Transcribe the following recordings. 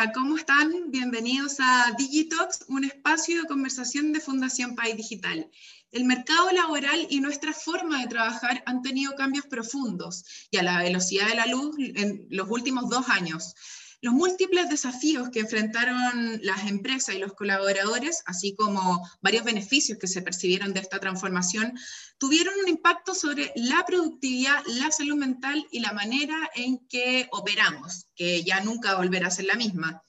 Hola, ¿cómo están? Bienvenidos a Digitox, un espacio de conversación de Fundación País Digital. El mercado laboral y nuestra forma de trabajar han tenido cambios profundos y a la velocidad de la luz en los últimos dos años. Los múltiples desafíos que enfrentaron las empresas y los colaboradores, así como varios beneficios que se percibieron de esta transformación, tuvieron un impacto sobre la productividad, la salud mental y la manera en que operamos, que ya nunca volverá a ser la misma.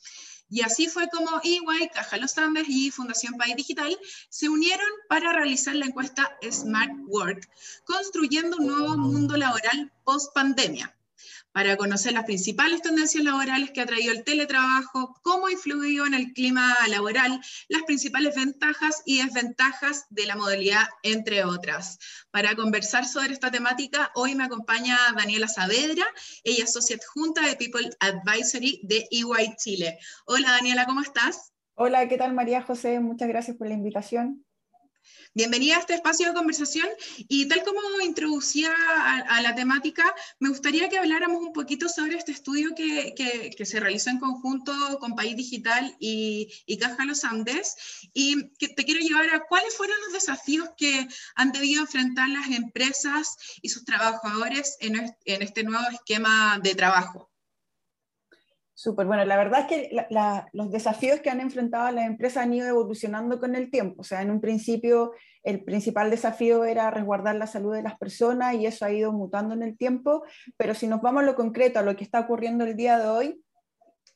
Y así fue como EY, Caja Los Andes y Fundación País Digital se unieron para realizar la encuesta Smart Work, construyendo un nuevo mundo laboral post pandemia para conocer las principales tendencias laborales que ha traído el teletrabajo, cómo ha influido en el clima laboral, las principales ventajas y desventajas de la modalidad, entre otras. Para conversar sobre esta temática, hoy me acompaña Daniela Saavedra, ella es socia adjunta de People Advisory de EY Chile. Hola Daniela, ¿cómo estás? Hola, ¿qué tal María José? Muchas gracias por la invitación. Bienvenida a este espacio de conversación y tal como introducía a, la temática, me gustaría que habláramos un poquito sobre este estudio que, que, se realizó en conjunto con País Digital y, y, Caja Los Andes y que te quiero llevar a cuáles fueron los desafíos que han debido enfrentar las empresas y sus trabajadores en, en este nuevo esquema de trabajo. Súper, bueno, la verdad es que los desafíos que han enfrentado las empresas han ido evolucionando con el tiempo. O sea, en un principio el principal desafío era resguardar la salud de las personas y eso ha ido mutando en el tiempo, pero si nos vamos a lo concreto, a lo que está ocurriendo el día de hoy,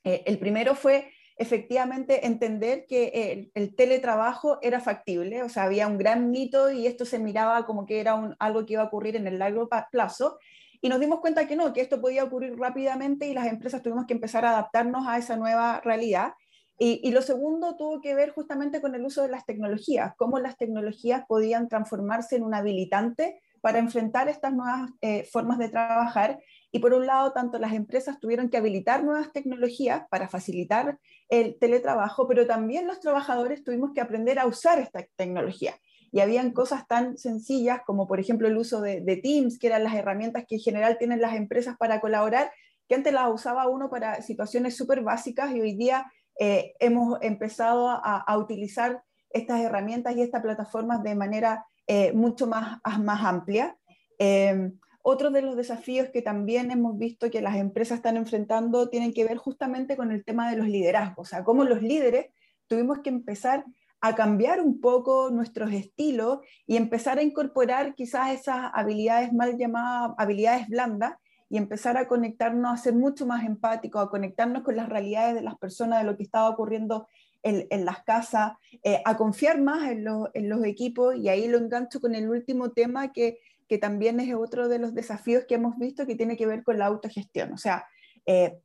eh, el primero fue efectivamente entender que el, teletrabajo era factible, o sea, había un gran mito y esto se miraba como que era algo que iba a ocurrir en el largo plazo, y nos dimos cuenta que no, que esto podía ocurrir rápidamente y las empresas tuvimos que empezar a adaptarnos a esa nueva realidad. Y, lo segundo tuvo que ver justamente con el uso de las tecnologías, cómo las tecnologías podían transformarse en un habilitante para enfrentar estas nuevas eh, formas de trabajar. Y por un lado, tanto las empresas tuvieron que habilitar nuevas tecnologías para facilitar el teletrabajo, pero también los trabajadores tuvimos que aprender a usar esta tecnología y habían cosas tan sencillas como por ejemplo el uso de, Teams, que eran las herramientas que en general tienen las empresas para colaborar, que antes las usaba uno para situaciones súper básicas y hoy día eh, hemos empezado a, utilizar estas herramientas y estas plataformas de manera eh, mucho más, más amplia. Em, otro de los desafíos que también hemos visto que las empresas están enfrentando tienen que ver justamente con el tema de los liderazgos, o sea, cómo los líderes tuvimos que empezar a cambiar un poco nuestros estilos y empezar a incorporar quizás esas habilidades mal llamadas habilidades blandas y empezar a conectarnos, a ser mucho más empáticos, a conectarnos con las realidades de las personas, de lo que estaba ocurriendo en, las casas, eh, a confiar más en, los equipos y ahí lo engancho con el último tema que, que, también es otro de los desafíos que hemos visto que tiene que ver con la autogestión. O sea, eh,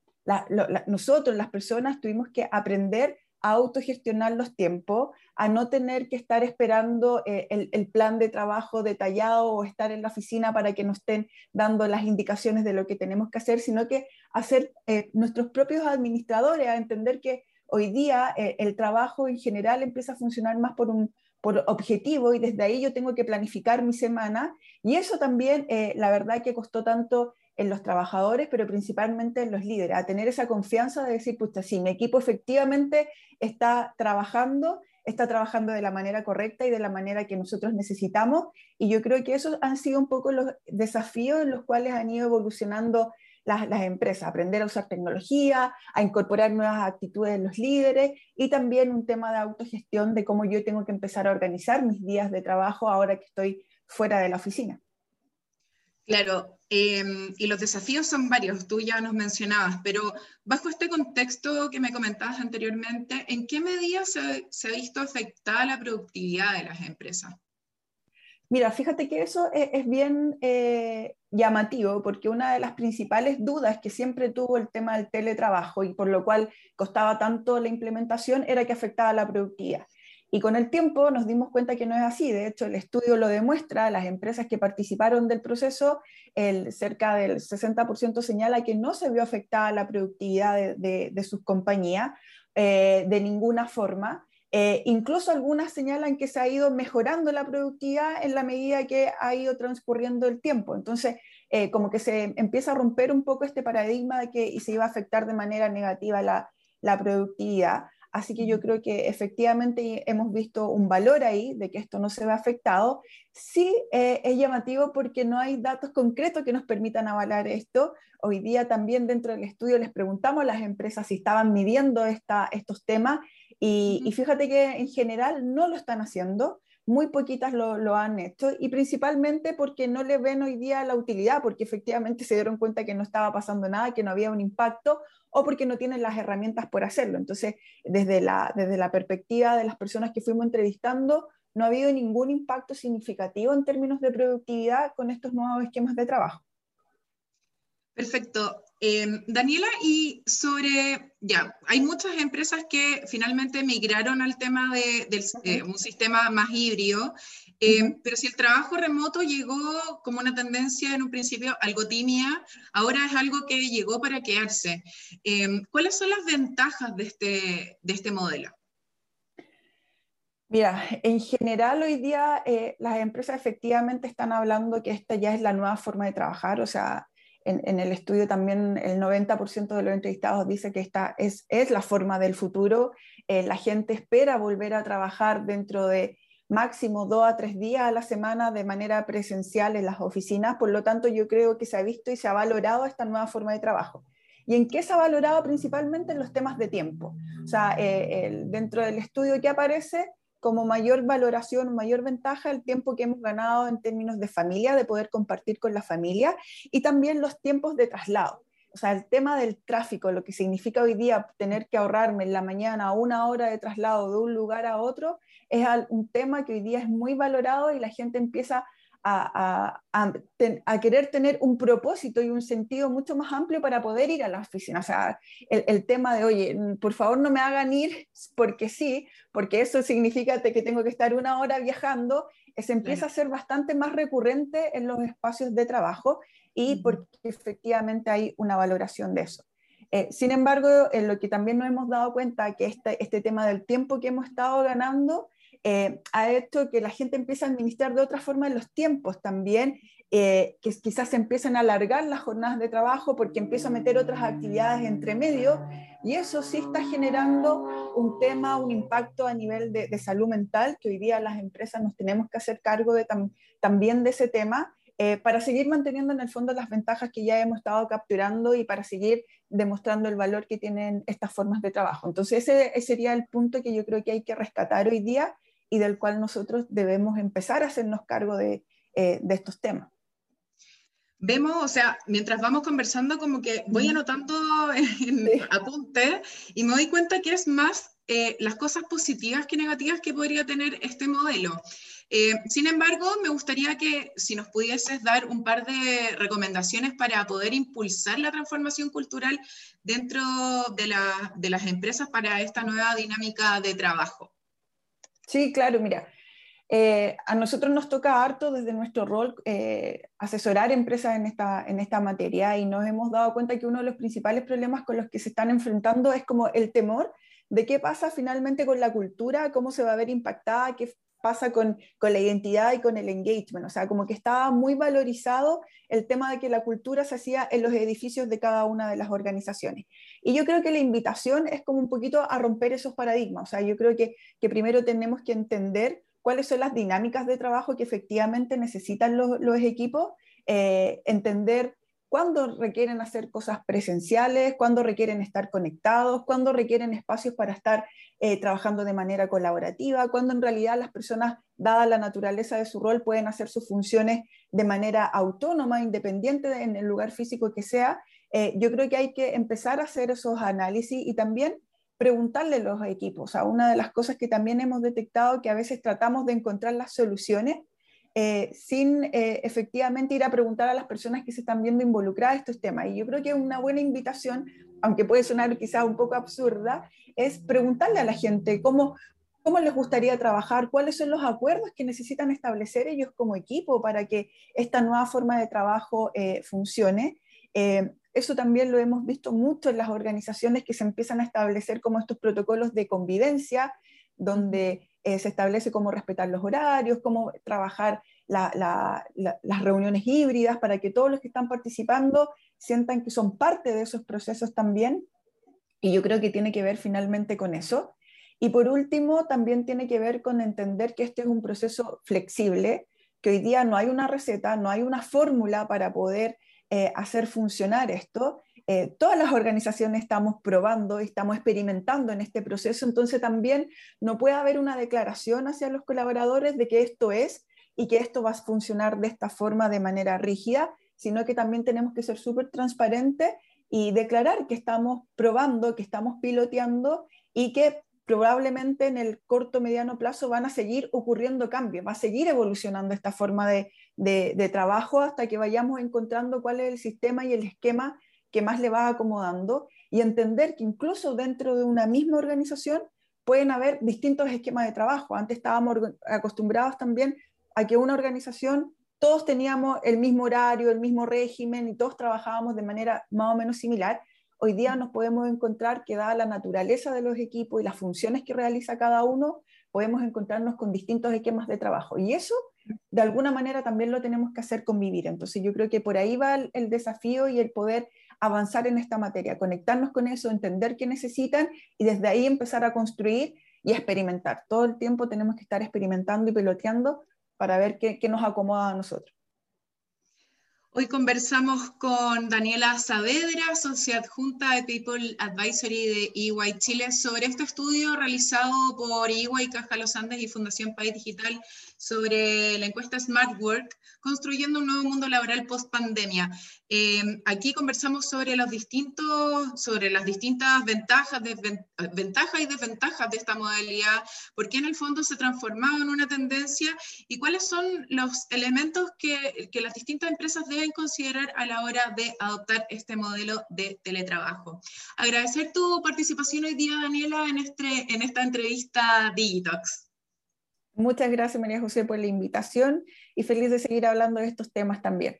nosotros, las personas, tuvimos que aprender a autogestionar los tiempos, a no tener que estar esperando eh, el, plan de trabajo detallado o estar en la oficina para que nos estén dando las indicaciones de lo que tenemos que hacer, sino que hacer eh, nuestros propios administradores, a entender que hoy día eh, el trabajo en general empieza a funcionar más por un por objetivo y desde ahí yo tengo que planificar mi semana. Y eso también, la verdad que costó tanto en los trabajadores, pero principalmente en los líderes, a tener esa confianza de decir, pucha, sí, mi equipo efectivamente está trabajando, está trabajando de la manera correcta y de la manera que nosotros necesitamos. Y yo creo que esos han sido un poco los desafíos en los cuales han ido evolucionando las, las, empresas, aprender a usar tecnología, a incorporar nuevas actitudes en los líderes y también un tema de autogestión de cómo yo tengo que empezar a organizar mis días de trabajo ahora que estoy fuera de la oficina. Claro, em, y los desafíos son varios, tú ya nos mencionabas, pero bajo este contexto que me comentabas anteriormente, ¿en qué medida se, ha visto afectada la productividad de las empresas? Mira, fíjate que eso es, bien eh, llamativo porque una de las principales dudas que siempre tuvo el tema del teletrabajo y por lo cual costaba tanto la implementación era que afectaba la productividad. Y con el tiempo nos dimos cuenta que no es así. De hecho, el estudio lo demuestra. Las empresas que participaron del proceso, el, cerca del 60% señala que no se vio afectada la productividad de, sus compañías eh, de ninguna forma. Eh, incluso algunas señalan que se ha ido mejorando la productividad en la medida que ha ido transcurriendo el tiempo. Entonces, eh, como que se empieza a romper un poco este paradigma de que se iba a afectar de manera negativa la, la productividad. Así que yo creo que efectivamente hemos visto un valor ahí de que esto no se ve afectado. Sí eh, es llamativo porque no hay datos concretos que nos permitan avalar esto. Hoy día también dentro del estudio les preguntamos a las empresas si estaban midiendo esta, estos temas y, y fíjate que en general no lo están haciendo muy poquitas lo, han hecho y principalmente porque no le ven hoy día la utilidad, porque efectivamente se dieron cuenta que no estaba pasando nada, que no había un impacto o porque no tienen las herramientas por hacerlo. Entonces, desde la, desde la perspectiva de las personas que fuimos entrevistando, no ha habido ningún impacto significativo en términos de productividad con estos nuevos esquemas de trabajo. Perfecto. Em, Daniela, y sobre, ya, hay muchas empresas que finalmente migraron al tema de, eh, un sistema más híbrido, em, pero si el trabajo remoto llegó como una tendencia en un principio algo tímida, ahora es algo que llegó para quedarse. Em, ¿Cuáles son las ventajas de este, de este modelo? Mira, en general hoy día eh, las empresas efectivamente están hablando que esta ya es la nueva forma de trabajar, o sea, en, el estudio también el 90% de los entrevistados dice que esta es, la forma del futuro. Eh, la gente espera volver a trabajar dentro de máximo dos a tres días a la semana de manera presencial en las oficinas. Por lo tanto, yo creo que se ha visto y se ha valorado esta nueva forma de trabajo. ¿Y en qué se ha valorado principalmente en los temas de tiempo? O sea, eh, dentro del estudio que aparece, como mayor valoración, mayor ventaja el tiempo que hemos ganado en términos de familia, de poder compartir con la familia y también los tiempos de traslado. O sea, el tema del tráfico, lo que significa hoy día tener que ahorrarme en la mañana una hora de traslado de un lugar a otro, es un tema que hoy día es muy valorado y la gente empieza a, a, querer tener un propósito y un sentido mucho más amplio para poder ir a la oficina. O sea, el, el, tema de, oye, por favor no me hagan ir porque sí, porque eso significa que tengo que estar una hora viajando, se empieza a ser bastante más recurrente en los espacios de trabajo y porque efectivamente hay una valoración de eso. Eh, sin embargo, en lo que también nos hemos dado cuenta que este, este tema del tiempo que hemos estado ganando eh, ha hecho que la gente empiece a administrar de otra forma los tiempos también, eh, que quizás se empiezan a alargar las jornadas de trabajo porque empiezo a meter otras actividades entre medio y eso sí está generando un tema, un impacto a nivel de, salud mental, que hoy día las empresas nos tenemos que hacer cargo de también de ese tema. Eh, para seguir manteniendo en el fondo las ventajas que ya hemos estado capturando y para seguir demostrando el valor que tienen estas formas de trabajo. Entonces ese sería el punto que yo creo que hay que rescatar hoy día y del cual nosotros debemos empezar a hacernos cargo de, eh, de estos temas. Vemos, o sea, mientras vamos conversando, como que voy anotando en apuntes y me doy cuenta que es más eh, las cosas positivas que negativas que podría tener este modelo. Eh, sin embargo, me gustaría que si nos pudieses dar un par de recomendaciones para poder impulsar la transformación cultural dentro de, la, de las empresas para esta nueva dinámica de trabajo. Sí, claro, mira, eh, a nosotros nos toca harto desde nuestro rol eh, asesorar empresas en esta, en esta materia y nos hemos dado cuenta que uno de los principales problemas con los que se están enfrentando es como el temor de qué pasa finalmente con la cultura, cómo se va a ver impactada, qué pasa con, con, la identidad y con el engagement. O sea, como que estaba muy valorizado el tema de que la cultura se hacía en los edificios de cada una de las organizaciones. Y yo creo que la invitación es como un poquito a romper esos paradigmas. O sea, yo creo que, que primero tenemos que entender cuáles son las dinámicas de trabajo que efectivamente necesitan los, los equipos, eh, entender cuándo requieren hacer cosas presenciales, cuándo requieren estar conectados, cuándo requieren espacios para estar eh, trabajando de manera colaborativa, cuándo en realidad las personas, dada la naturaleza de su rol, pueden hacer sus funciones de manera autónoma, independiente en el lugar físico que sea. Eh, yo creo que hay que empezar a hacer esos análisis y también preguntarle a los equipos. O una de las cosas que también hemos detectado que a veces tratamos de encontrar las soluciones eh, sin eh, efectivamente ir a preguntar a las personas que se están viendo involucradas en estos temas. Y yo creo que una buena invitación, aunque puede sonar quizás un poco absurda, es preguntarle a la gente cómo, cómo les gustaría trabajar, cuáles son los acuerdos que necesitan establecer ellos como equipo para que esta nueva forma de trabajo eh, funcione. eso también lo hemos visto mucho en las organizaciones que se empiezan a establecer como estos protocolos de convivencia, donde eh, se establece cómo respetar los horarios, cómo trabajar las reuniones híbridas para que todos los que están participando sientan que son parte de esos procesos también. Y yo creo que tiene que ver finalmente con eso. Y por último, también tiene que ver con entender que este es un proceso flexible, que hoy día no hay una receta, no hay una fórmula para poder eh, hacer funcionar esto. Eh, todas las organizaciones estamos probando, estamos experimentando en este proceso, entonces también no puede haber una declaración hacia los colaboradores de que esto es y que esto va a funcionar de esta forma de manera rígida, sino que también tenemos que ser súper transparentes y declarar que estamos probando, que estamos piloteando y que probablemente en el corto mediano plazo van a seguir ocurriendo cambios, va a seguir evolucionando esta forma de, de, trabajo hasta que vayamos encontrando cuál es el sistema y el esquema que más le va acomodando y entender que incluso dentro de una misma organización pueden haber distintos esquemas de trabajo. Antes estábamos acostumbrados también a que una organización todos teníamos el mismo horario, el mismo régimen y todos trabajábamos de manera más o menos similar hoy día nos podemos encontrar que dada la naturaleza de los equipos y las funciones que realiza cada uno, podemos encontrarnos con distintos esquemas de trabajo. Y eso, de alguna manera, también lo tenemos que hacer convivir. Entonces, yo creo que por ahí va el, desafío y el poder avanzar en esta materia, conectarnos con eso, entender qué necesitan y desde ahí empezar a construir y experimentar. Todo el tiempo tenemos que estar experimentando y peloteando para ver qué, qué nos acomoda a nosotros. Hoy conversamos con Daniela Saavedra, socia adjunta de People Advisory de EY Chile, sobre este estudio realizado por EY Caja Los Andes y Fundación País Digital sobre la encuesta Smart Work, construyendo un nuevo mundo laboral post pandemia. Eh, aquí conversamos sobre los distintos, sobre las distintas ventajas, ventajas y desventajas de esta modalidad, por qué en el fondo se transformaba en una tendencia y cuáles son los elementos que, que las distintas empresas deben considerar a la hora de adoptar este modelo de teletrabajo. Agradecer tu participación hoy día, Daniela, en, este, en esta entrevista Digitox. Muchas gracias, María José, por la invitación y feliz de seguir hablando de estos temas también.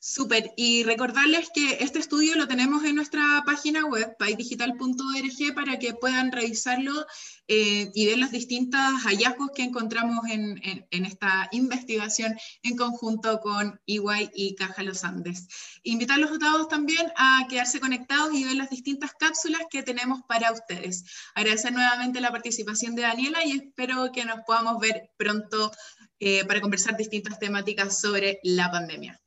Súper, y recordarles que este estudio lo tenemos en nuestra página web, paisdigital.org, para que puedan revisarlo eh, y ver los distintos hallazgos que encontramos en, esta investigación en conjunto con EY y Caja Los Andes. Invitarlos a todos también a quedarse conectados y ver las distintas cápsulas que tenemos para ustedes. Agradecer nuevamente la participación de Daniela y espero que nos podamos ver pronto eh, para conversar distintas temáticas sobre la pandemia.